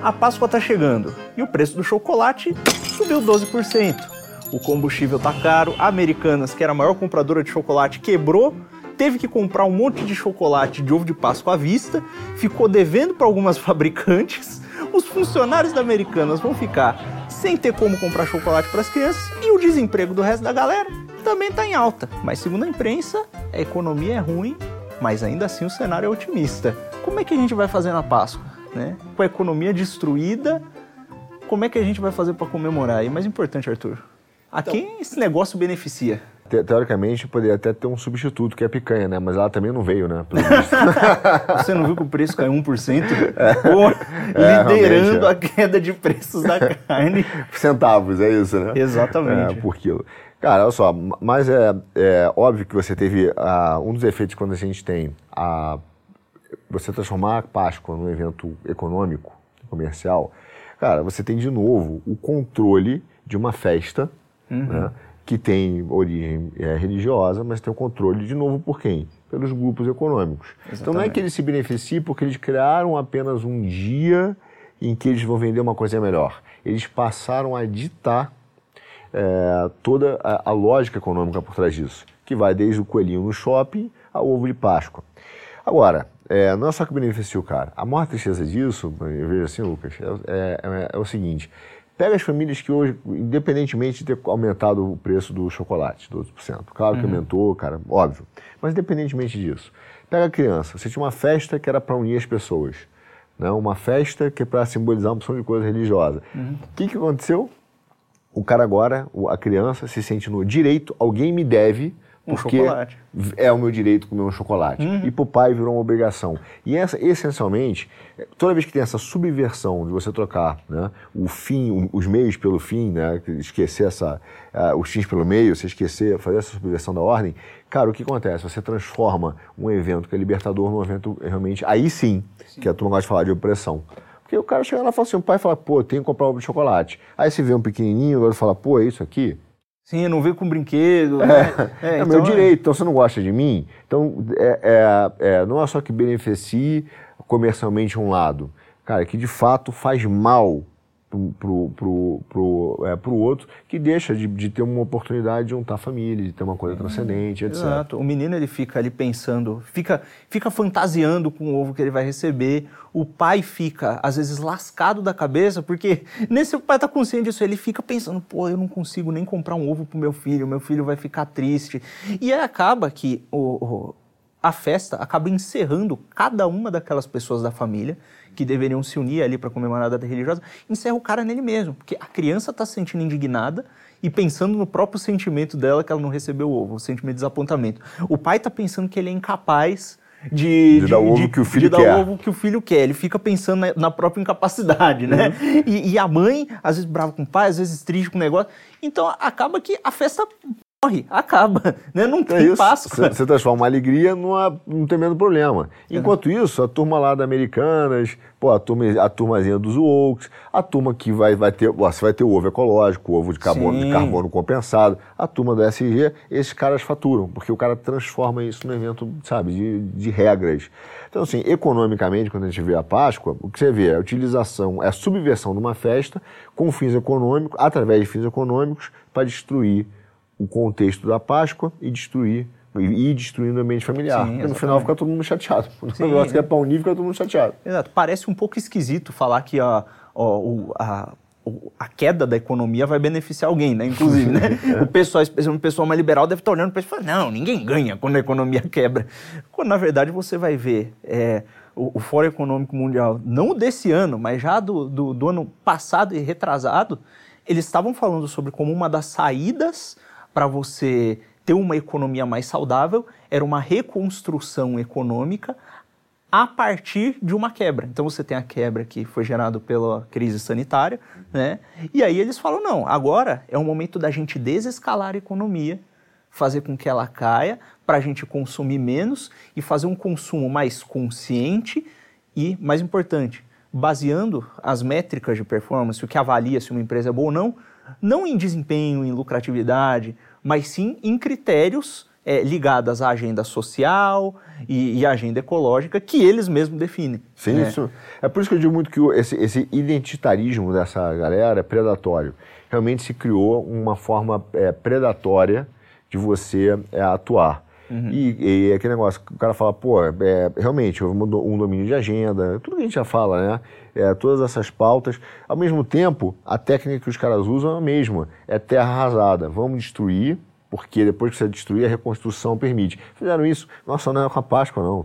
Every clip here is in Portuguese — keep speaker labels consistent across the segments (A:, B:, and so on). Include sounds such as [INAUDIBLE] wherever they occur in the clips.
A: A Páscoa está chegando e o preço do chocolate subiu 12%. O combustível tá caro, a Americanas, que era a maior compradora de chocolate, quebrou, teve que comprar um monte de chocolate de ovo de Páscoa à vista, ficou devendo para algumas [LAUGHS] fabricantes. Os funcionários da Americanas vão ficar sem ter como comprar chocolate para as crianças e o desemprego do resto da galera também está em alta. Mas segundo a imprensa, a economia é ruim, mas ainda assim o cenário é otimista. Como é que a gente vai fazer na Páscoa? Né? Com a economia destruída, como é que a gente vai fazer para comemorar? E mais importante, Arthur, a então, quem esse negócio beneficia?
B: Te, teoricamente, poderia até ter um substituto, que é a picanha, né? Mas ela também não veio, né? [LAUGHS]
A: Você não viu que o preço caiu 1%? É. É, liderando é. a queda de preços da carne. [LAUGHS]
B: Centavos, é isso, né?
A: Exatamente.
B: É, por quilo. Cara, olha só, mas é, é óbvio que você teve uh, um dos efeitos quando a gente tem a você transformar a Páscoa num evento econômico, comercial, cara, você tem de novo o controle de uma festa, uhum. né, que tem origem é, religiosa, mas tem o controle de novo por quem? Pelos grupos econômicos. Exatamente. Então não é que eles se beneficiem porque eles criaram apenas um dia em que eles vão vender uma coisa melhor. Eles passaram a ditar é, toda a, a, lógica econômica por trás disso, que vai desde o coelhinho no shopping ao ovo de Páscoa. Agora, é, não é só que beneficia o cara. A maior tristeza disso, eu vejo assim, Lucas, é, é, é o seguinte: pega as famílias que hoje, independentemente de ter aumentado o preço do chocolate, 12%, claro que uhum. aumentou, cara, óbvio, mas independentemente disso, pega a criança, você tinha uma festa que era para unir as pessoas, né? uma festa que é para simbolizar uma opção de coisa religiosa. O uhum. que, que aconteceu? o cara agora, a criança, se sente no direito, alguém me deve, um porque chocolate. é o meu direito comer um chocolate. Uhum. E para o pai virou uma obrigação. E essa, essencialmente, toda vez que tem essa subversão de você trocar né, o fim, os meios pelo fim, né, esquecer essa, uh, os fins pelo meio, você esquecer, fazer essa subversão da ordem, cara, o que acontece? Você transforma um evento que é libertador num evento realmente, aí sim, sim. que a turma gosta de falar de opressão. Porque o cara chega lá e fala assim, o pai fala, pô, tem que comprar um de chocolate. Aí você vê um pequenininho, o outro fala, pô, é isso aqui?
A: Sim, não veio com brinquedo.
B: É, né? é, é então meu é. direito, então você não gosta de mim? Então, é, é, é, não é só que beneficie comercialmente um lado, cara, que de fato faz mal pro, pro, pro, é, pro outro, que deixa de, de ter uma oportunidade de juntar família, de ter uma coisa transcendente, etc.
A: Exato. O menino ele fica ali pensando, fica, fica fantasiando com o ovo que ele vai receber. O pai fica, às vezes, lascado da cabeça, porque [LAUGHS] nesse o pai tá consciente disso, ele fica pensando, pô, eu não consigo nem comprar um ovo pro meu filho, meu filho vai ficar triste. E aí acaba que o, o a festa acaba encerrando cada uma daquelas pessoas da família que deveriam se unir ali para comemorar a data religiosa, encerra o cara nele mesmo, porque a criança está se sentindo indignada e pensando no próprio sentimento dela que ela não recebeu o ovo, o sentimento de desapontamento. O pai está pensando que ele é incapaz de,
B: de, de, dar o ovo de, que o filho
A: de
B: quer.
A: dar o ovo que o filho quer. Ele fica pensando na, na própria incapacidade, né? Uhum. E, e, a mãe, às vezes brava com o pai, às vezes triste com o negócio. Então acaba que a festa morre, acaba, [LAUGHS] né? Não tem é isso. Páscoa.
B: Você transforma uma alegria numa, num tremendo problema. É. Enquanto isso, a turma lá da Americanas, pô, a, turma, a turmazinha dos Wokes, a turma que vai, vai ter, você vai ter o ovo ecológico, o ovo de carbono, de carbono compensado, a turma do SG, esses caras faturam, porque o cara transforma isso num evento, sabe, de, de regras. Então, assim, economicamente, quando a gente vê a Páscoa, o que você vê é a utilização, é a subversão de uma festa com fins econômicos, através de fins econômicos, para destruir o contexto da Páscoa e destruir e ir destruindo o ambiente familiar. Sim, no final fica todo mundo chateado. [LAUGHS] No Sim, negócio que é pão livre, fica todo mundo chateado.
A: Exato. Parece um pouco esquisito falar que a, a, a queda da economia vai beneficiar alguém, né? Inclusive, né? [LAUGHS] o pessoal, o pessoal mais liberal, deve estar olhando para isso e falar, não, ninguém ganha quando a economia [LAUGHS] quebra. Quando, na verdade, você vai ver é, o, o Fórum Econômico Mundial, não desse ano, mas já do, do, do ano passado e retrasado, eles estavam falando sobre como uma das saídas para você ter uma economia mais saudável era uma reconstrução econômica a partir de uma quebra. Então você tem a quebra que foi gerada pela crise sanitária, né? E aí eles falam: não, agora é o momento da gente desescalar a economia, fazer com que ela caia, para a gente consumir menos e fazer um consumo mais consciente e, mais importante, baseando as métricas de performance, o que avalia se uma empresa é boa ou não, não em desempenho, em lucratividade, mas sim em critérios é, ligadas à agenda social e, e, à agenda ecológica que eles mesmos definem.
B: Sim, né? isso. É por isso que eu digo muito que esse, esse identitarismo dessa galera é predatório. Realmente se criou uma forma é, predatória de você é, atuar. Uhum. E, e aquele negócio, o cara fala, pô, é, realmente, houve um domínio de agenda, tudo que a gente já fala, né? É, todas essas pautas. Ao mesmo tempo, a técnica que os caras usam é a mesma, é terra arrasada. Vamos destruir, porque depois que você destruir, a reconstrução permite. Fizeram isso, nossa, não é com a Páscoa, não.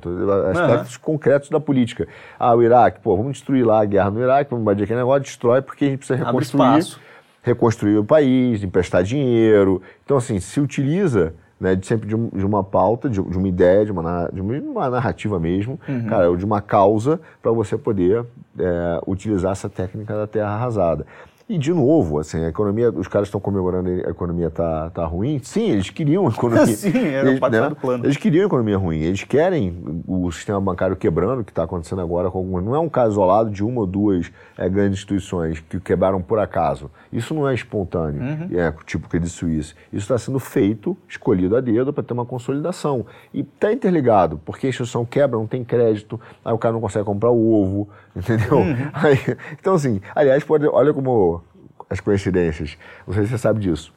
B: Aspectos uhum. concretos da política. Ah, o Iraque, pô, vamos destruir lá a guerra no Iraque, vamos invadir aquele negócio, destrói, porque a gente precisa reconstruir. Reconstruir o país, emprestar dinheiro. Então, assim, se utiliza né, de sempre de, um, de uma pauta, de, de, uma ideia, de uma, de uma narrativa mesmo, uhum. cara, de uma causa para você poder é, utilizar essa técnica da terra arrasada. E, de novo, assim, a economia, os caras estão comemorando a economia tá, tá ruim. Sim, eles queriam a economia. [LAUGHS]
A: Sim, era eles, parte né, do plano.
B: Eles queriam a economia ruim. Eles querem o sistema bancário quebrando, que está acontecendo agora com algumas. Não é um caso isolado de uma ou duas é, grandes instituições que quebraram por acaso. Isso não é espontâneo, uhum. é tipo Credit Suisse. Isso está sendo feito, escolhido a dedo, para ter uma consolidação. E está interligado, porque a instituição quebra, não tem crédito, aí o cara não consegue comprar o ovo, [LAUGHS] entendeu? Uhum. Aí, então, assim, aliás, pode, olha como as coincidências. Não sei se você sabe disso.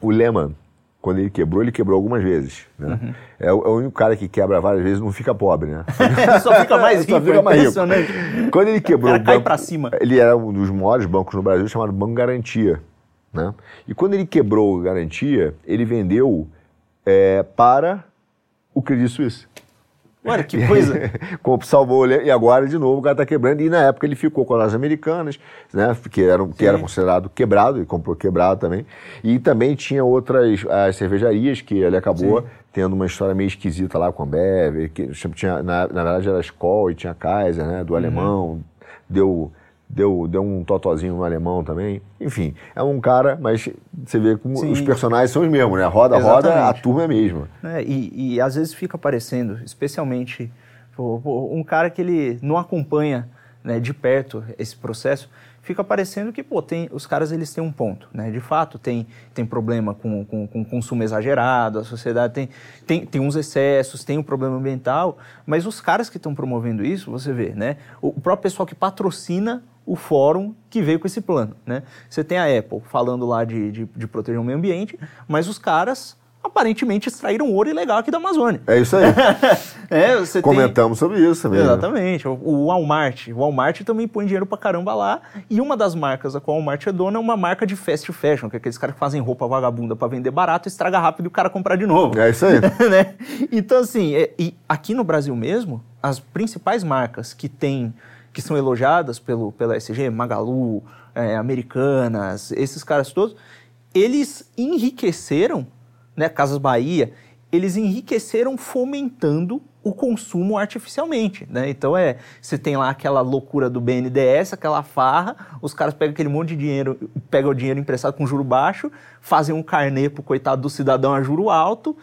B: O Lehman, quando ele quebrou, ele quebrou algumas vezes. Né? Uhum. É, o, é, o, único cara que quebra várias vezes não fica pobre, né? [LAUGHS]
A: só fica mais rico, só fica mais
B: rico. Quando ele quebrou. O
A: cara cai para cima.
B: Ele era um dos maiores bancos no Brasil, chamado Banco Garantia. Né? E quando ele quebrou a Garantia, ele vendeu é, para o Credit Suisse.
A: Olha, que coisa. [LAUGHS]
B: Salvou e agora de novo o cara está quebrando. E na época ele ficou com as americanas, né? Que era, que era considerado quebrado, ele comprou quebrado também. E também tinha outras as cervejarias que ele acabou Sim. tendo uma história meio esquisita lá com a Bever, que tinha, na, na verdade era Skoll e tinha Kaiser, né? Do uhum. alemão. Deu deu, deu um totozinho no alemão também. Enfim, é um cara, mas você vê como Sim. os personagens são os mesmos, né? Roda, Exatamente. roda, a turma é a mesma.
A: É, e, e às vezes fica aparecendo, especialmente um cara que ele não acompanha né, de perto esse processo, fica parecendo que, pô, tem, os caras eles têm um ponto, né? De fato, tem, tem problema com, com, com consumo exagerado, a sociedade tem, tem, tem uns excessos, tem um problema ambiental, mas os caras que estão promovendo isso, você vê, né? O, o próprio pessoal que patrocina o fórum que veio com esse plano. Né? Você tem a Apple falando lá de, de, de proteger o meio ambiente, mas os caras aparentemente extraíram ouro ilegal aqui da Amazônia.
B: É isso aí. [LAUGHS] é, Comentamos tem... sobre isso também.
A: Exatamente. Né? O Walmart. O Walmart também põe dinheiro pra caramba lá. E uma das marcas a qual o Walmart é dona é uma marca de fast fashion, que é aqueles caras que fazem roupa vagabunda para vender barato, estraga rápido e o cara comprar de novo.
B: É isso aí. [LAUGHS]
A: né? Então, assim, é, e aqui no Brasil mesmo, as principais marcas que têm que são elogiadas pelo, pela SG, Magalu, é, Americanas, esses caras todos, eles enriqueceram, né, Casas Bahia, eles enriqueceram fomentando o consumo artificialmente, né? Então é, você tem lá aquela loucura do BNDES, aquela farra, os caras pegam aquele monte de dinheiro, pegam o dinheiro emprestado com juro baixo, fazem um carnê pro coitado do cidadão a juro alto,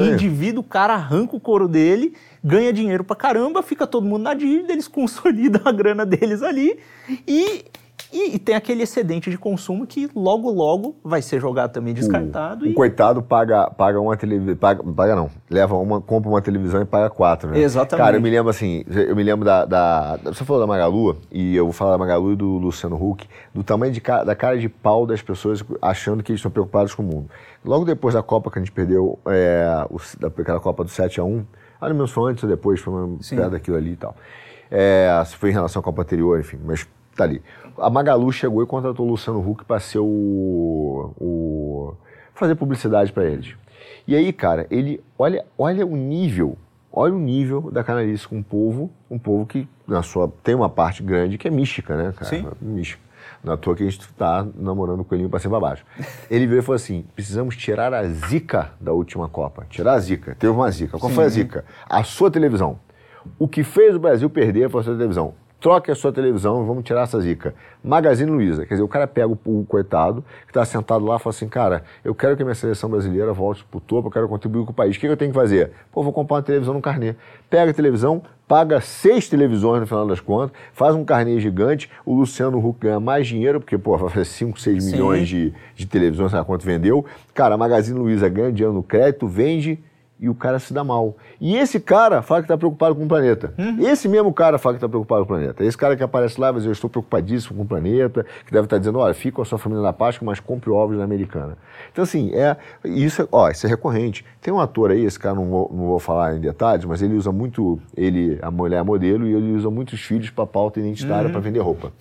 A: indivíduo, o cara arranca o couro dele, ganha dinheiro pra caramba, fica todo mundo na dívida, eles [LAUGHS] consolidam a grana deles ali e e, e, tem aquele excedente de consumo que logo, logo vai ser jogado também descartado.
B: O,
A: e...
B: coitado paga, paga uma televisão. Paga, paga não, leva uma, compra uma televisão e paga quatro, né?
A: Exatamente.
B: Cara, eu me lembro assim, eu me lembro da. da você falou da Magalu, e eu vou falar da Magalu e do Luciano Huck, do tamanho de, da cara de pau das pessoas achando que eles estão preocupados com o mundo. Logo depois da Copa que a gente perdeu, é, o, daquela Copa do 7 a 1 ah, meus foi antes ou depois, foi uma perto daquilo ali e tal. É, se foi em relação à Copa anterior, enfim, mas tá ali. A Magalu chegou e contratou o Luciano Huck para ser o, o, fazer publicidade para eles. E aí, cara, ele olha, olha o nível, olha o nível da canalice com um povo, um povo que na sua tem uma parte grande que é mística, né, cara?
A: Sim.
B: Mística. À toa que a gente está namorando o coelhinho para cima baixo. Ele veio e falou assim: precisamos tirar a zica da última Copa. Tirar a zica. Teve uma zica. Qual Sim. foi a zica? A sua televisão. O que fez o Brasil perder foi a sua televisão troque a sua televisão, vamos tirar essa zica. Magazine Luiza, quer dizer, o cara pega o, o coitado que está sentado lá e fala assim, cara, eu quero que a minha seleção brasileira volte pro topo, eu quero contribuir com o país. O que, que eu tenho que fazer? Pô, vou comprar uma televisão no carnê. Pega a televisão, paga seis televisões no final das contas, faz um carnê gigante, o Luciano Huck ganha mais dinheiro, porque, pô, vai fazer 5, 6 milhões de, de televisões, sabe quanto vendeu. Cara, a Magazine Luiza ganha dinheiro no crédito, vende e o cara se dá mal. E esse cara fala que está preocupado com o planeta. Uhum. Esse mesmo cara fala que está preocupado com o planeta. Esse cara que aparece lá vai dizer, eu estou preocupadíssimo com o planeta, que deve estar tá dizendo, olha, fica com a sua família na Páscoa, mas compre ovos na Americana. Então, assim, é, isso, é, ó, isso é recorrente. Tem um ator aí, esse cara não vou, não vou falar em detalhes, mas ele usa muito, ele, a mulher é modelo, e ele usa muitos filhos para pauta identitária uhum. para vender roupa.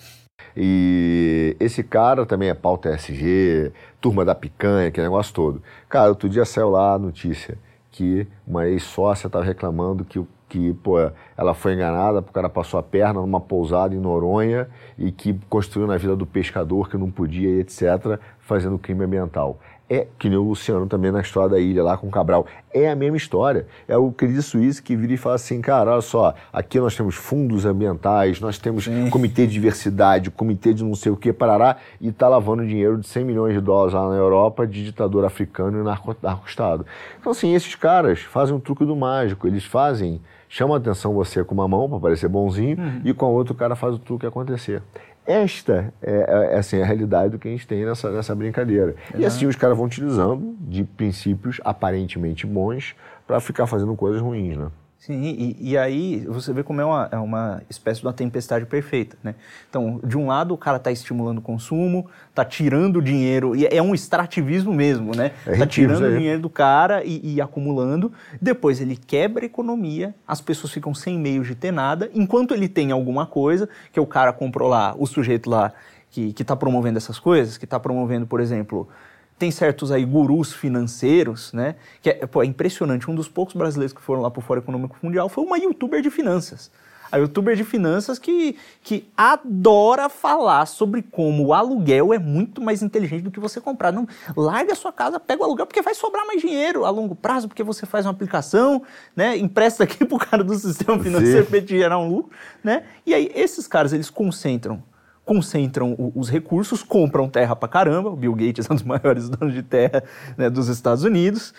B: E esse cara também é pauta SG, turma da picanha, aquele negócio todo. Cara, outro dia saiu lá a notícia que uma ex-sócia estava reclamando que, que pô, ela foi enganada, porque o cara passou a perna numa pousada em Noronha e que construiu na vida do pescador que não podia, etc., fazendo crime ambiental é que nem o Luciano também na história da ilha lá com o Cabral. É a mesma história. É o Cris Suíça que vira e fala assim, cara, olha só, aqui nós temos fundos ambientais, nós temos Sim. comitê de diversidade, comitê de não sei o que, parará, e tá lavando dinheiro de 100 milhões de dólares lá na Europa de ditador africano e narco-estado. Então, assim, esses caras fazem um truque do mágico, eles fazem, chamam a atenção você com uma mão para parecer bonzinho, uhum. e com a outra o cara faz o truque acontecer. Esta é, é, assim, a realidade do que a gente tem nessa, nessa brincadeira. E assim os caras vão utilizando de princípios aparentemente bons para ficar fazendo coisas ruins, né?
A: Sim, e, e, aí você vê como é uma, é uma espécie de uma tempestade perfeita, né? Então, de um lado, o cara está estimulando o consumo, está tirando dinheiro, e é um extrativismo mesmo, né? Está é tirando o dinheiro do cara e, e, acumulando, depois ele quebra a economia, as pessoas ficam sem meios de ter nada, enquanto ele tem alguma coisa, que o cara comprou lá, o sujeito lá que está promovendo essas coisas, que está promovendo, por exemplo, tem certos aí gurus financeiros, né? Que é, pô, é impressionante. Um dos poucos brasileiros que foram lá para o Fórum Econômico Mundial foi uma youtuber de finanças. A youtuber de finanças que, que adora falar sobre como o aluguel é muito mais inteligente do que você comprar. Não, larga a sua casa, pega o aluguel, porque vai sobrar mais dinheiro a longo prazo, porque você faz uma aplicação, né? Empresta [LAUGHS] aqui para o cara do sistema financeiro para te gerar um lucro, né? E aí, esses caras, eles concentram concentram os recursos, compram terra pra caramba, o Bill Gates é um dos [LAUGHS] maiores donos de terra né, dos Estados Unidos,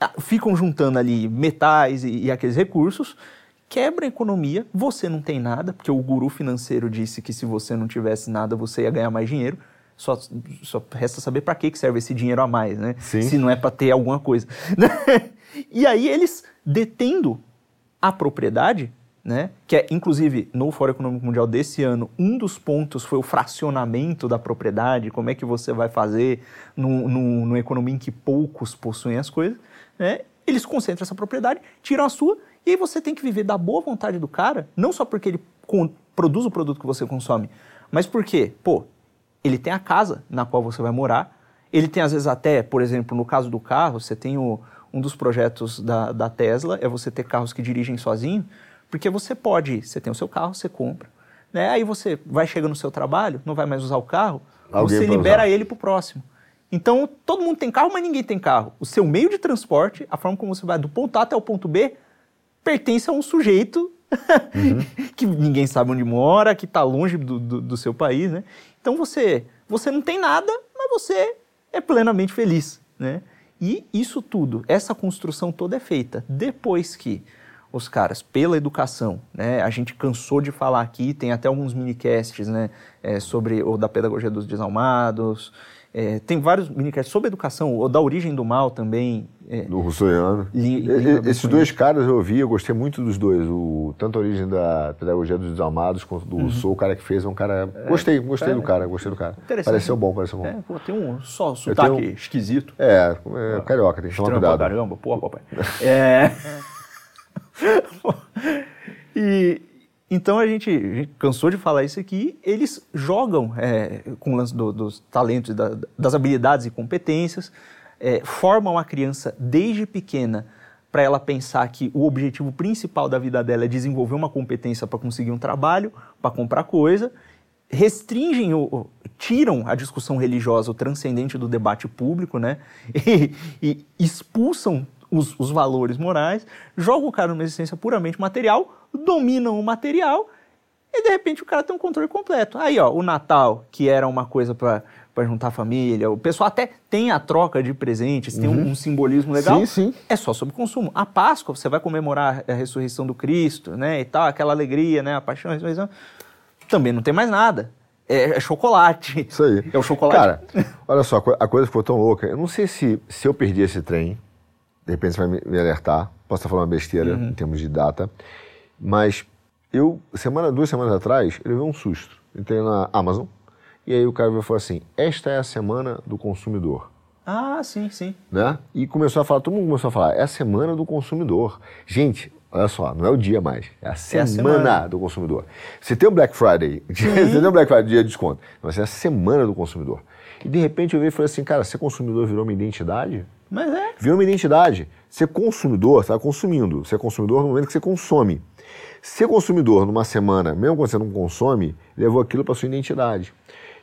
A: ah, ficam juntando ali metais e, e aqueles recursos, quebra a economia, você não tem nada, porque o guru financeiro disse que se você não tivesse nada, você ia ganhar mais dinheiro. Só, só resta saber para que serve esse dinheiro a mais, né? Sim. Se não é para ter alguma coisa. [LAUGHS] e aí eles, detendo a propriedade, né? Que é, inclusive, no Fórum Econômico Mundial desse ano, um dos pontos foi o fracionamento da propriedade, como é que você vai fazer no, no, numa economia em que poucos possuem as coisas, né? Eles concentram essa propriedade, tiram a sua, e aí você tem que viver da boa vontade do cara, não só porque ele produz o produto que você consome, mas porque, pô, ele tem a casa na qual você vai morar, ele tem às vezes até, por exemplo, no caso do carro, você tem o, um dos projetos da, da Tesla, é você ter carros que dirigem sozinho, porque você pode, você tem o seu carro, você compra. Né? Aí você vai chegando no seu trabalho, não vai mais usar o carro, Alguém você libera usar. ele para o próximo. Então, todo mundo tem carro, mas ninguém tem carro. O seu meio de transporte, a forma como você vai do ponto A até o ponto B, pertence a um sujeito [LAUGHS] uhum. que ninguém sabe onde mora, que está longe do, do, do, seu país, né? Então, você, você não tem nada, mas você é plenamente feliz, né? E isso tudo, essa construção toda é feita depois que os caras pela educação, né? A gente cansou de falar aqui, tem até alguns minicasts, né? É, sobre o da pedagogia dos desalmados, é, tem vários minicasts sobre educação, o da origem do mal também.
B: É, do Rousseauiano. Esses dois caras eu ouvi, eu gostei muito dos dois. O, tanto a origem da pedagogia dos desalmados quanto do uhum. Rousseau, o cara que fez é um cara. É, gostei, gostei do cara, gostei do cara. Pareceu bom, pareceu bom. É,
A: pô, tem um só sotaque um, esquisito.
B: É, é carioca, tem que tomar cuidado.
A: caramba, pô, papai. [LAUGHS] é. [LAUGHS] e então a gente, a gente, cansou de falar isso aqui. Eles jogam é, com o lance do, dos talentos, da, das habilidades e competências, é, formam a criança desde pequena para ela pensar que o objetivo principal da vida dela é desenvolver uma competência para conseguir um trabalho, para comprar coisa, restringem o, tiram a discussão religiosa, o transcendente do debate público, né? [LAUGHS] E, e expulsam os, os valores morais, jogam o cara numa existência puramente material, dominam o material e de repente o cara tem um controle completo. Aí, ó, o Natal, que era uma coisa para para juntar a família. O pessoal até tem a troca de presentes, tem um, uhum. um, simbolismo legal.
B: Sim, sim.
A: É só sobre consumo. A Páscoa, você vai comemorar a ressurreição do Cristo, né, e tal, aquela alegria, né, a paixão, a ressurreição. Também não tem mais nada. É, é, chocolate.
B: Isso aí.
A: É o chocolate.
B: Cara, olha só, a coisa ficou tão louca. Eu não sei se, se eu perdi esse trem, de repente você vai me alertar, posso estar falando uma besteira uhum. em termos de data, mas eu, semana, duas semanas atrás, eu levei um susto. Entrei na Amazon, e aí o cara falou assim, esta é a semana do consumidor.
A: Ah, sim, sim.
B: Né? E começou a falar, todo mundo começou a falar, é a semana do consumidor. Gente, olha só, não é o dia mais, é a semana, é a semana. do consumidor. Você tem o Black Friday, [LAUGHS] você tem o Black Friday, dia de desconto, mas é a semana do consumidor. E de repente eu vi e falei assim, cara, ser consumidor virou uma identidade?
A: Mas é.
B: Virou uma identidade. Ser consumidor, você está consumindo. Ser consumidor no momento que você consome. Ser consumidor numa semana, mesmo quando você não consome, levou aquilo para sua identidade.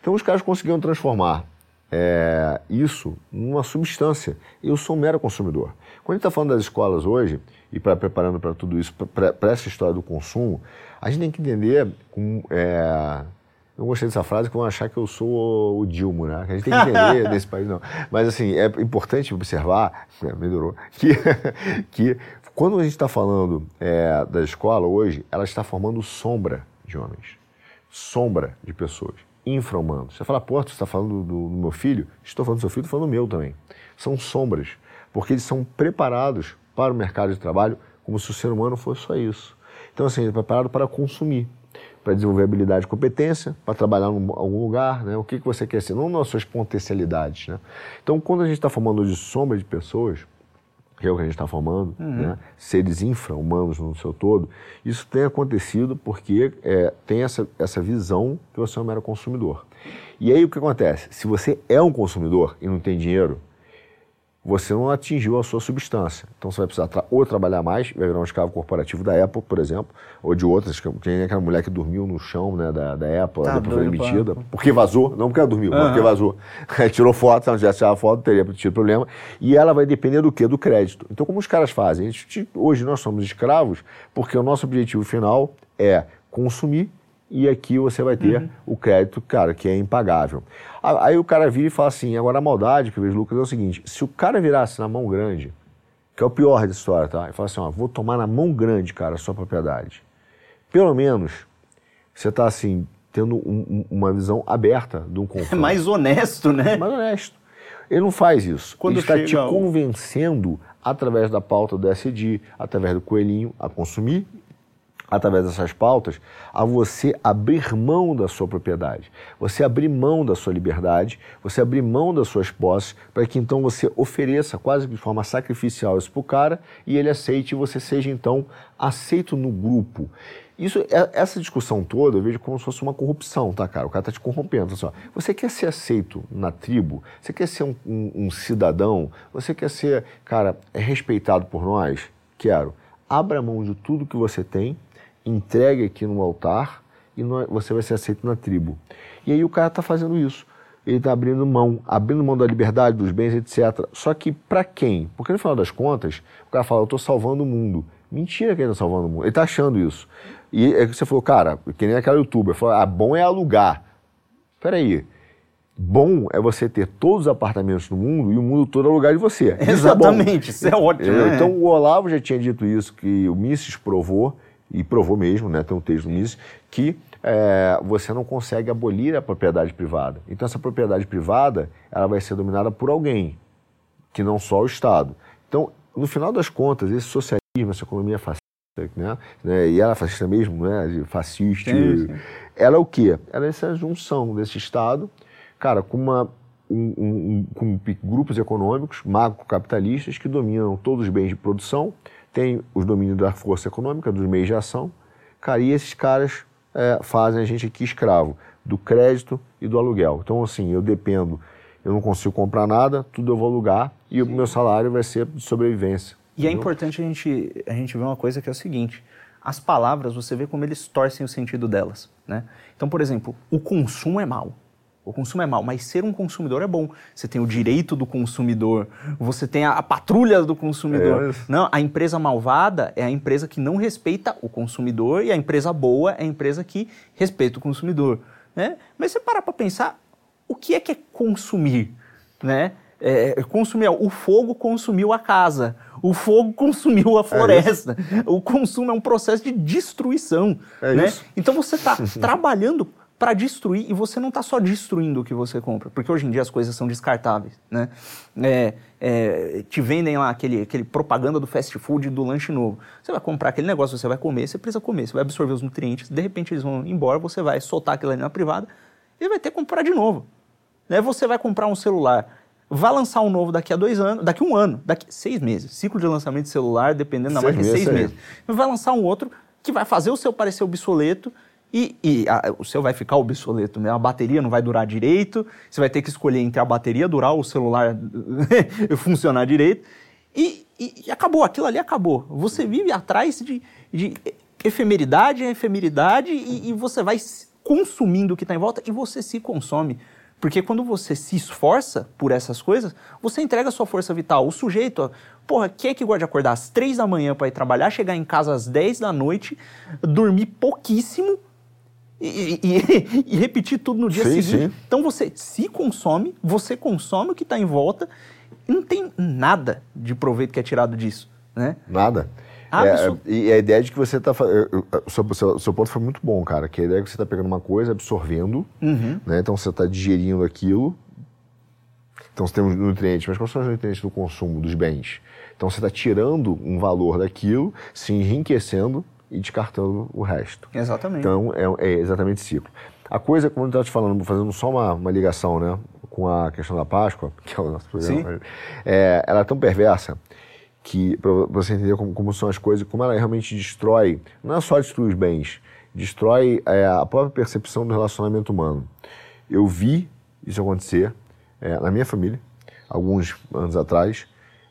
B: Então os caras conseguiram transformar é, isso numa substância. Eu sou um mero consumidor. Quando a gente está falando das escolas hoje, e pra, preparando para tudo isso, para essa história do consumo, a gente tem que entender com. É, não gostei dessa frase que vão achar que eu sou o Dilma, né? Que a gente tem que entender [LAUGHS] desse país, não. Mas, assim, é importante observar, [LAUGHS] melhorou, que, [LAUGHS] que quando a gente está falando é, da escola hoje, ela está formando sombra de homens, sombra de pessoas infra-humanos. Você fala, pô, você está falando do, do, meu filho? Estou falando do seu filho, estou falando do meu também. São sombras, porque eles são preparados para o mercado de trabalho como se o ser humano fosse só isso. Então, assim, ele é preparado para consumir, para desenvolver habilidade e competência, para trabalhar em algum lugar, né? O que, que você quer ser, não nas suas potencialidades, né? Então, quando a gente está formando de sombra de pessoas, que é o que a gente está formando, uhum. né? seres infra-humanos no seu todo, isso tem acontecido porque é, tem essa, essa visão que você é um mero consumidor. E aí o que acontece? Se você é um consumidor e não tem dinheiro, você não atingiu a sua substância. Então você vai precisar tra ou trabalhar mais, vai virar um escravo corporativo da Apple, por exemplo, ou de outras. Tem aquela mulher que dormiu no chão né, da, da Apple, tá, depois foi demitida. Porque vazou, não porque ela dormiu, uhum. mas porque vazou. [LAUGHS] tirou foto, se ela tivesse tirado foto, teria tido problema. E ela vai depender do quê? Do crédito. Então, como os caras fazem? Gente, hoje nós somos escravos porque o nosso objetivo final é consumir e aqui você vai ter uhum. o crédito, cara, que é impagável. Aí o cara vira e fala assim, agora a maldade que eu vejo, Lucas, é o seguinte, se o cara virasse na mão grande, que é o pior da história, tá? E fala assim, ó, vou tomar na mão grande, cara, a sua propriedade. Pelo menos, você está assim, tendo um, uma visão aberta de um conflito.
A: É mais honesto, né?
B: Mais honesto. Ele não faz isso. Quando Ele está te convencendo através da pauta do SD, através do coelhinho, a consumir através dessas pautas, a você abrir mão da sua propriedade, você abrir mão da sua liberdade, você abrir mão das suas posses, para que então você ofereça quase de forma sacrificial isso para o cara e ele aceite e você seja então aceito no grupo. Isso, é, essa discussão toda eu vejo como se fosse uma corrupção, tá, cara? O cara tá te corrompendo. Assim, ó, você quer ser aceito na tribo? Você quer ser um, um, um cidadão? Você quer ser, cara, respeitado por nós? Quero. Abra mão de tudo que você tem entregue aqui no altar e você vai ser aceito na tribo. E aí o cara está fazendo isso. Ele está abrindo mão, abrindo mão da liberdade, dos bens, etc. Só que para quem? Porque no final das contas, o cara fala, eu estou salvando o mundo. Mentira que ele está salvando o mundo. Ele está achando isso. E é que você falou, cara, que nem aquela youtuber, falou, ah, bom é alugar. Peraí. Bom é você ter todos os apartamentos no mundo e o mundo todo alugar de você.
A: Exatamente, isso é, isso é ótimo.
B: Né? Então o Olavo já tinha dito isso, que o Mises provou e provou mesmo, né, tem um texto do Mises, que é, você não consegue abolir a propriedade privada. Então essa propriedade privada ela vai ser dominada por alguém, que não só o Estado. Então, no final das contas, esse socialismo, essa economia fascista, né, né e ela é fascista mesmo, né, fascista, sim, sim. ela é o quê? Ela é essa junção desse Estado, cara, com uma um, um, com grupos econômicos macro-capitalistas que dominam todos os bens de produção, tem os domínios da força econômica, dos meios de ação, cara, e esses caras é, fazem a gente aqui escravo do crédito e do aluguel. Então, assim, eu dependo, eu não consigo comprar nada, tudo eu vou alugar e o meu salário vai ser de sobrevivência.
A: E é entendeu? é importante a gente, a gente ver uma coisa que é o seguinte: as palavras, você vê como eles torcem o sentido delas. Né? Então, por exemplo, o consumo é mal. O consumo é mal, mas ser um consumidor é bom. Você tem o direito do consumidor, você tem a, a patrulha do consumidor. É não, a empresa malvada é a empresa que não respeita o consumidor e a empresa boa é a empresa que respeita o consumidor. Né? Mas você para para pensar, o que é que é consumir? Né? É, consumir, o fogo consumiu a casa, o fogo consumiu a é floresta. É o consumo é um processo de destruição. É né? Então você está [LAUGHS] trabalhando para destruir, e você não está só destruindo o que você compra, porque hoje em dia as coisas são descartáveis, né? É, é, te vendem lá aquele, aquele propaganda do fast food do lanche novo. Você vai comprar aquele negócio, você vai comer, você precisa comer, você vai absorver os nutrientes, de repente eles vão embora, você vai soltar aquilo ali na privada e vai ter que comprar de novo. Né? Você vai comprar um celular, vai lançar um novo daqui a dois anos, daqui a um ano, daqui seis meses. Ciclo de lançamento de celular, dependendo da marca, é seis meses. Vai lançar um outro que vai fazer o seu parecer obsoleto e, e a, o seu vai ficar obsoleto, né? A bateria não vai durar direito, você vai ter que escolher entre a bateria durar ou o celular [LAUGHS] funcionar direito. E, e, e, acabou, aquilo ali acabou. Você vive atrás de, de efemeridade em efemeridade e, e você vai consumindo o que está em volta e você se consome. Porque quando você se esforça por essas coisas, você entrega a sua força vital. O sujeito, porra, quem é que gosta de acordar às três da manhã para ir trabalhar, chegar em casa às 10 da noite, dormir pouquíssimo e, e, [LAUGHS] e, repetir tudo no dia sim, seguinte. Sim. Então você se consome, você consome o que está em volta, não tem nada de proveito que é tirado disso. Né?
B: Nada. É, e a ideia de que você está. O seu, seu, seu, ponto foi muito bom, cara. Que a ideia é que você está pegando uma coisa, absorvendo, uhum. né? Então você está digerindo aquilo. Então você tem os nutrientes, mas quais são os nutrientes do consumo, dos bens? Então você está tirando um valor daquilo, se enriquecendo e descartando o resto.
A: Exatamente.
B: Então é, é exatamente ciclo. A coisa, como eu estava te falando, fazendo só uma, uma, ligação né, com a questão da Páscoa, [LAUGHS] que é o nosso programa, é, ela é tão perversa que para você entender como, como, são as coisas, como ela realmente destrói, não é só destruir os bens, destrói é, a própria percepção do relacionamento humano. Eu vi isso acontecer é, na minha família, alguns anos atrás.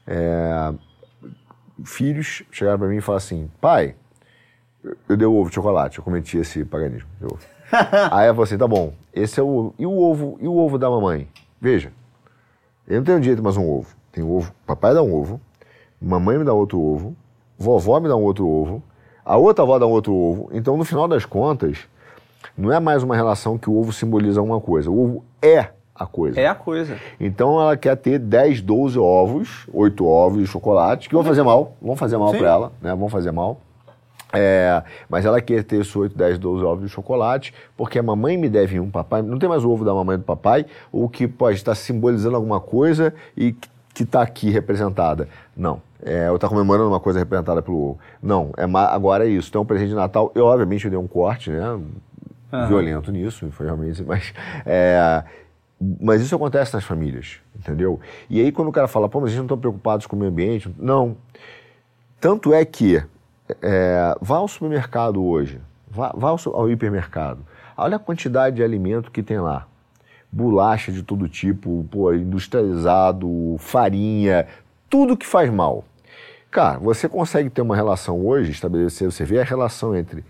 B: É, filhos chegaram para mim e falaram assim: pai, eu dei o ovo de chocolate, eu cometi esse paganismo. [LAUGHS] Aí ela falou assim: tá bom, esse é o ovo. E o ovo, e o ovo da mamãe? Veja, eu não tenho direito mais um ovo. Tem o ovo, papai dá um ovo, mamãe me dá outro ovo, vovó me dá um outro ovo, a outra avó dá um outro ovo. Então, no final das contas, não é mais uma relação que o ovo simboliza uma coisa. O ovo é a coisa.
A: É a coisa.
B: Então ela quer ter 10, 12 ovos, 8 ovos de chocolate, que vão fazer mal, vão fazer mal para ela, né? Vão fazer mal. É, mas ela quer ter esses 8, 10, 12 ovos de chocolate, porque a mamãe me deve um, papai. Não tem mais o ovo da mamãe e do papai, o que pode estar simbolizando alguma coisa e que está aqui representada. Não. É, ou está comemorando uma coisa representada pelo ovo. Não, é, agora é isso. Então, o presente de Natal, eu obviamente eu dei um corte, né? Uhum. Violento nisso, foi realmente. Mas, é, mas isso acontece nas famílias, entendeu? E aí, quando o cara fala, pô, mas a gente não estão preocupados com o meio ambiente. Não. Tanto é que é, vá ao supermercado hoje, vá, vá ao, ao, hipermercado, olha a quantidade de alimento que tem lá. Bolacha de todo tipo, pô, industrializado, farinha, tudo que faz mal. Cara, você consegue ter uma relação hoje, estabelecer, você vê a relação entre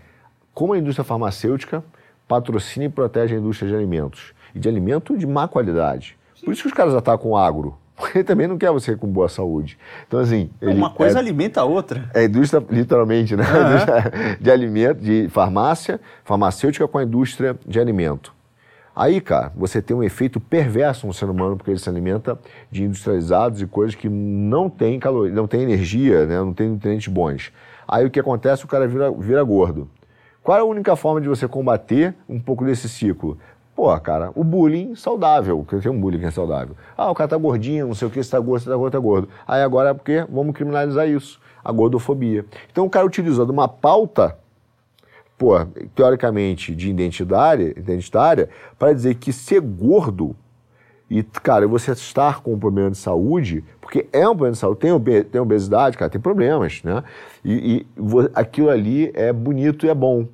B: como a indústria farmacêutica patrocina e protege a indústria de alimentos. E de alimento de má qualidade. Por isso que os caras atacam o agro ele também não quer você com boa saúde. Então, assim.
A: Uma coisa é, alimenta a outra.
B: É indústria, literalmente, né? Uhum. [LAUGHS] de alimento, de farmácia, farmacêutica com a indústria de alimento. Aí, cara, você tem um efeito perverso no ser humano, porque ele se alimenta de industrializados e coisas que não tem caloria, não tem energia, né? não tem nutrientes bons. Aí o que acontece? O cara vira, vira gordo. Qual é a única forma de você combater um pouco desse ciclo? Pô, cara, o bullying saudável, porque tem um bullying que é saudável. Ah, o cara tá gordinho, não sei o que, você tá gordo, você tá gordo, tá gordo. Aí agora é porque vamos criminalizar isso, a gordofobia. Então o cara utilizou de uma pauta, pô, teoricamente de identitária, identitária para dizer que ser gordo e, cara, você estar com um problema de saúde, porque é um problema de saúde, tem, tem obesidade, cara, tem problemas, né? E, e aquilo ali é bonito e é bom.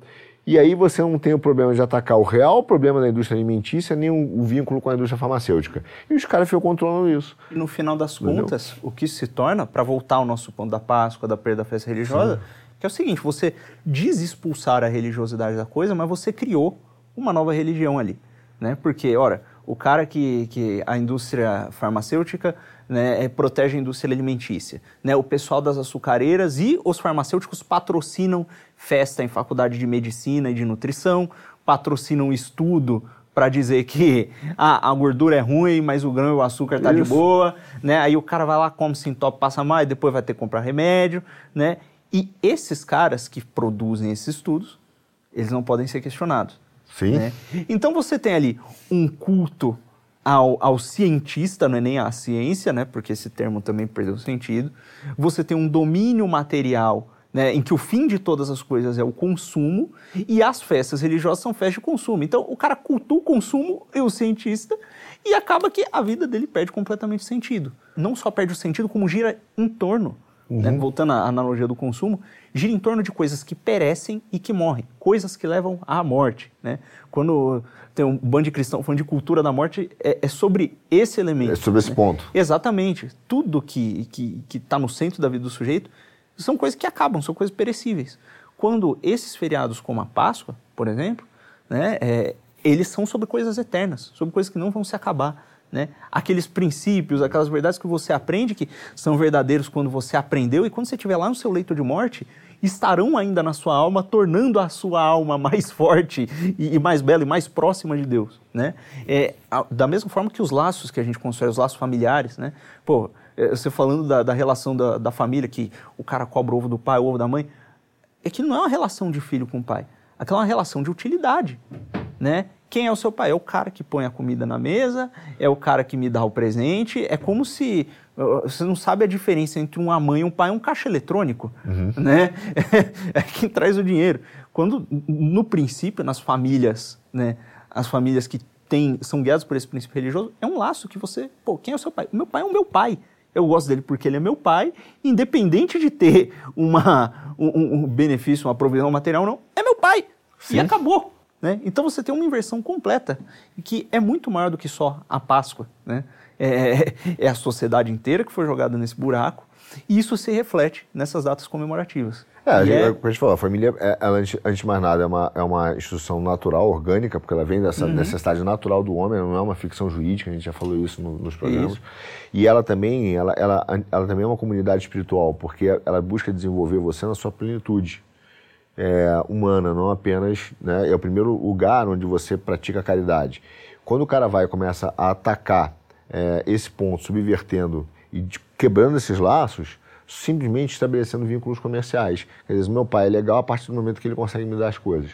B: E aí você não tem o problema de atacar o real problema da indústria alimentícia, nem o, vínculo com a indústria farmacêutica. E os caras ficam controlando isso.
A: E no final das Entendeu? contas, o que se torna, para voltar ao nosso ponto da Páscoa, da perda da festa religiosa, Sim. que é o seguinte, você desexpulsar a religiosidade da coisa, mas você criou uma nova religião ali. Né? Porque, ora, o cara que, que a indústria farmacêutica né, é, protege a indústria alimentícia. Né? O pessoal das açucareiras e os farmacêuticos patrocinam festa em faculdade de medicina e de nutrição, patrocinam estudo para dizer que [LAUGHS] ah, a gordura é ruim, mas o grão e o açúcar tá Isso. de boa, né? Aí o cara vai lá, come, se entope, passa mais, depois vai ter que comprar remédio, né? E esses caras que produzem esses estudos, eles não podem ser questionados.
B: Sim.
A: Né? Então você tem ali um culto ao, ao, cientista, não é nem à ciência, né? Porque esse termo também perdeu sentido. Você tem um domínio material, né? Em que o fim de todas as coisas é o consumo e as festas religiosas são festas de consumo. Então o cara cultua o consumo e o cientista e acaba que a vida dele perde completamente sentido. Não só perde o sentido, como gira em torno Uhum. Né? Voltando à analogia do consumo, gira em torno de coisas que perecem e que morrem, coisas que levam à morte. Né? Quando tem um bando de cristão falando de cultura da morte, é, é sobre esse elemento. É
B: sobre esse
A: né?
B: ponto.
A: Exatamente. Tudo que está que, que tá no centro da vida do sujeito são coisas que acabam, são coisas perecíveis. Quando esses feriados, como a Páscoa, por exemplo, né, é, eles são sobre coisas eternas, sobre coisas que não vão se acabar. Né? Aqueles princípios, aquelas verdades que você aprende que são verdadeiros quando você aprendeu e quando você estiver lá no seu leito de morte, estarão ainda na sua alma, tornando a sua alma [LAUGHS] mais forte e, mais bela e mais próxima de Deus. Né? É, da mesma forma que os laços que a gente constrói, os laços familiares, né? Pô, é, você falando da, da relação da, da família, que o cara cobra o ovo do pai, o ovo da mãe, é que não é uma relação de filho com o pai. Aquela é uma relação de utilidade, né? Quem é o seu pai? É o cara que põe a comida na mesa, é o cara que me dá o presente. É como se você não sabe a diferença entre uma mãe e um pai, um caixa eletrônico, uhum. né? [LAUGHS] É, quem traz o dinheiro. Quando no princípio nas famílias, né, as famílias que têm, são guiadas por esse princípio religioso, é um laço que você, pô, quem é o seu pai? O meu pai é o meu pai. Eu gosto dele porque ele é meu pai, independente de ter uma, um, um benefício, uma provisão material ou não, é meu pai. Sim. E acabou. Né? Então você tem uma inversão completa, que é muito maior do que só a Páscoa. Né? É, [LAUGHS] é a sociedade inteira que foi jogada nesse buraco, e isso se reflete nessas datas comemorativas.
B: É, a gente, é... a gente falou, a família, é, ela, antes de mais nada, é uma, é uma instituição natural, orgânica, porque ela vem dessa uhum. necessidade natural do homem, não é uma ficção jurídica, a gente já falou isso no, nos programas. Isso. E ela também, ela, ela, ela também é uma comunidade espiritual, porque ela busca desenvolver você na sua plenitude é, humana, não apenas. Né, é o primeiro lugar onde você pratica a caridade. Quando o cara vai e começa a atacar é, esse ponto, subvertendo e quebrando esses laços, simplesmente estabelecendo vínculos comerciais. Quer dizer, meu pai é legal a partir do momento que ele consegue me dar as coisas.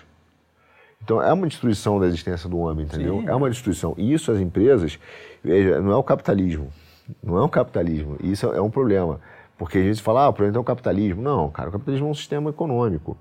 B: Então é uma destruição da existência do homem, entendeu? Sim. É uma destruição. E isso as empresas, veja, não é o capitalismo. Não é um capitalismo. Isso é um problema. Porque a gente fala, ah, o problema é o capitalismo. Não, cara, o capitalismo é um sistema econômico.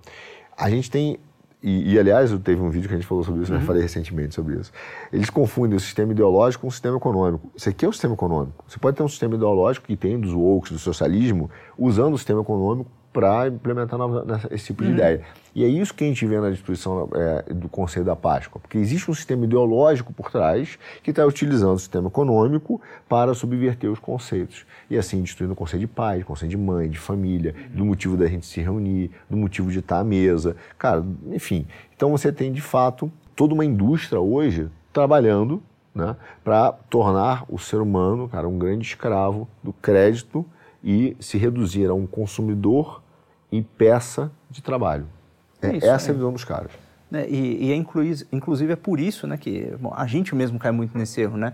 B: A gente tem e, e, aliás, teve um vídeo que a gente falou sobre isso, né? uhum. eu falei recentemente sobre isso. Eles confundem o sistema ideológico com o sistema econômico. Isso aqui é o sistema econômico. Você pode ter um sistema ideológico que tem dos woke, do socialismo, usando o sistema econômico para implementar nova, esse tipo de uhum. ideia. E é isso que a gente vê na destruição é, do Conselho da Páscoa, porque existe um sistema ideológico por trás que está utilizando o sistema econômico para subverter os conceitos. E assim, destruindo o conceito de pai, conceito de mãe, de família, uhum. do motivo da gente se reunir, do motivo de estar à mesa. Cara, enfim. Então você tem, de fato, toda uma indústria hoje trabalhando né, para tornar o ser humano, cara, um grande escravo do crédito e se reduzir a um consumidor e peça de trabalho. É, isso, essa é a visão dos caras.
A: Né, e, e é inclusive é por isso né, que bom, a gente mesmo cai muito nesse erro, né?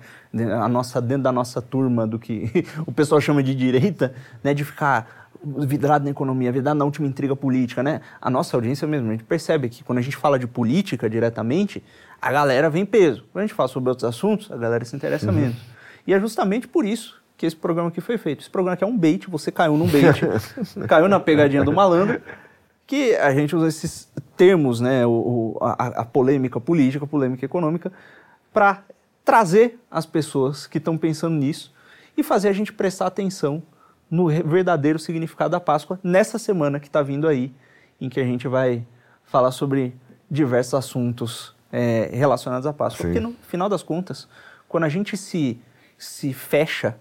A: A nossa, dentro da nossa turma do que [LAUGHS] o pessoal chama de direita, né, de ficar vidrado na economia, vidrado na última intriga política, né? A nossa audiência mesmo, a gente percebe que quando a gente fala de política diretamente, a galera vem peso. Quando a gente fala sobre outros assuntos, a galera se interessa uhum. menos. E é justamente por isso que esse programa aqui foi feito. Esse programa aqui é um bait, você caiu num bait, [LAUGHS] caiu na pegadinha do malandro, que a gente usa esses termos, né, o, a, a polêmica política, a polêmica econômica, para trazer as pessoas que estão pensando nisso e fazer a gente prestar atenção no verdadeiro significado da Páscoa nessa semana que está vindo aí, em que a gente vai falar sobre diversos assuntos é, relacionados à Páscoa. Sim. Porque no final das contas, quando a gente se, se fecha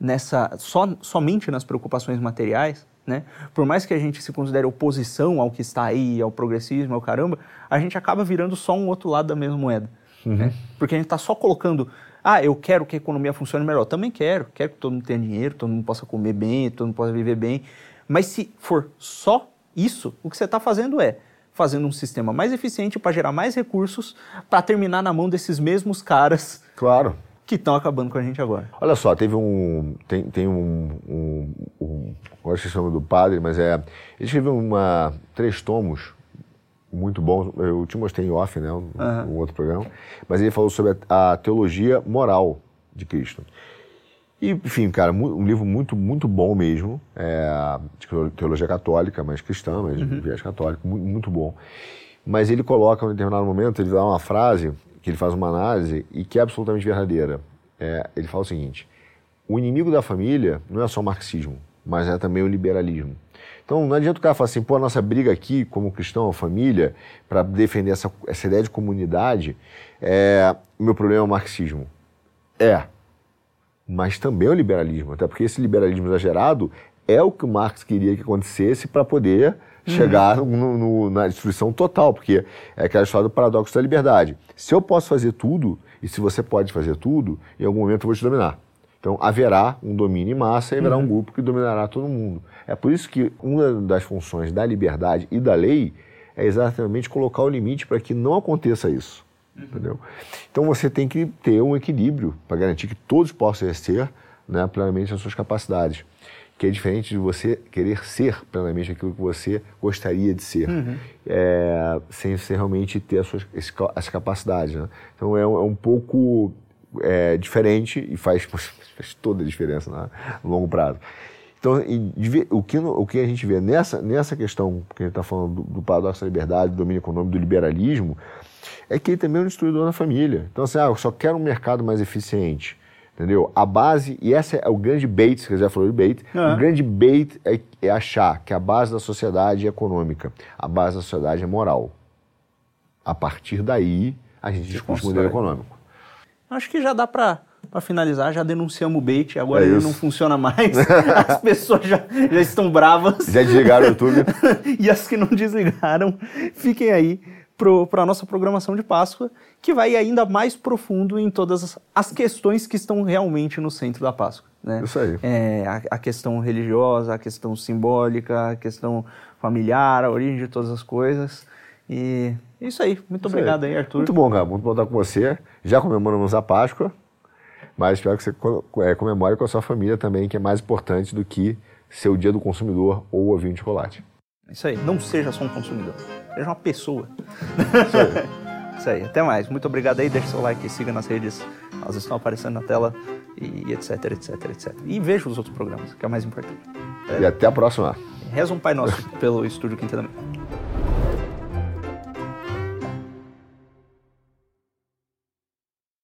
A: nessa só, somente nas preocupações materiais, né? Por mais que a gente se considere oposição ao que está aí, ao progressismo, ao caramba, a gente acaba virando só um outro lado da mesma moeda. Uhum. Né? Porque a gente está só colocando, ah, eu quero que a economia funcione melhor. Também quero, quero que todo mundo tenha dinheiro, todo mundo possa comer bem, todo mundo possa viver bem. Mas se for só isso, o que você está fazendo é fazendo um sistema mais eficiente para gerar mais recursos para terminar na mão desses mesmos caras.
B: Claro
A: que estão acabando com a gente agora.
B: Olha só, teve um. Tem, tem um. um, um agora se chama do padre, mas é. Ele escreveu uma, três tomos muito bom. Eu te mostrei em off, né? Um, uhum. um outro programa. Mas ele falou sobre a, a, teologia moral de Cristo. E, enfim, cara, um livro muito, muito bom mesmo. É, de teologia católica, mas cristã, mas uhum. viés católico, muito, muito bom. Mas ele coloca, em um determinado momento, ele dá uma frase, que ele faz uma análise, e que é absolutamente verdadeira. É, ele fala o seguinte: o inimigo da família não é só o marxismo, mas é também o liberalismo. Então não adianta o cara falar assim, pô, a nossa briga aqui, como cristão, família, para defender essa, essa ideia de comunidade, é, o meu problema é o marxismo. É, mas também o liberalismo, até porque esse liberalismo exagerado é o que o Marx queria que acontecesse para poder uhum. chegar no, no, na destruição total, porque é aquela história do paradoxo da liberdade. Se eu posso fazer tudo, e se você pode fazer tudo, em algum momento eu vou te dominar. Então haverá um domínio em massa e haverá uhum. um grupo que dominará todo mundo. É por isso que uma das funções da liberdade e da lei é exatamente colocar o limite para que não aconteça isso. Uhum. Entendeu? Então você tem que ter um equilíbrio para garantir que todos possam exercer né, plenamente as suas capacidades. Que é diferente de você querer ser plenamente aquilo que você gostaria de ser, uhum. é, sem você realmente ter as suas as capacidades. Né? Então é, é um pouco é, diferente e faz, [LAUGHS] faz toda a diferença né, no longo prazo. Então, o que, o que a gente vê nessa, nessa questão que a gente está falando do, do paradoxo da liberdade, do domínio econômico, do liberalismo, é que ele também é um destruidor da família. Então, assim, ah, eu só quero um mercado mais eficiente. Entendeu? A base, e esse é o grande bait, você já falou de bait, o grande bait é, é achar que a base da sociedade é econômica, a base da sociedade é moral. A partir daí, a gente discute o modelo econômico.
A: Acho que já dá para para finalizar, já denunciamos o bait, agora é ele não funciona mais. [LAUGHS] As pessoas já, já estão bravas.
B: Já desligaram o YouTube. [LAUGHS]
A: e as que não desligaram, fiquem aí para a nossa programação de Páscoa, que vai ainda mais profundo em todas as questões que estão realmente no centro da Páscoa. Né?
B: Isso aí.
A: É, a, a, questão religiosa, a questão simbólica, a questão familiar, a origem de todas as coisas. E é isso aí. Muito isso obrigado aí. aí, Arthur.
B: Muito bom, cara. Muito bom estar com você. Já comemoramos a Páscoa, mas espero que você é, comemore com a sua família também, que é mais importante do que ser o dia do consumidor ou o ovinho de chocolate.
A: Isso aí. Não seja só um consumidor. Seja uma pessoa. Isso aí. [LAUGHS] Isso aí. Até mais. Muito obrigado aí. Deixe seu like, siga nas redes. Elas estão aparecendo na tela e etc, etc, etc. E veja os outros programas, que é o mais importante.
B: É. E até a próxima.
A: Reza um Pai Nosso pelo Estúdio Quinta da Manhã.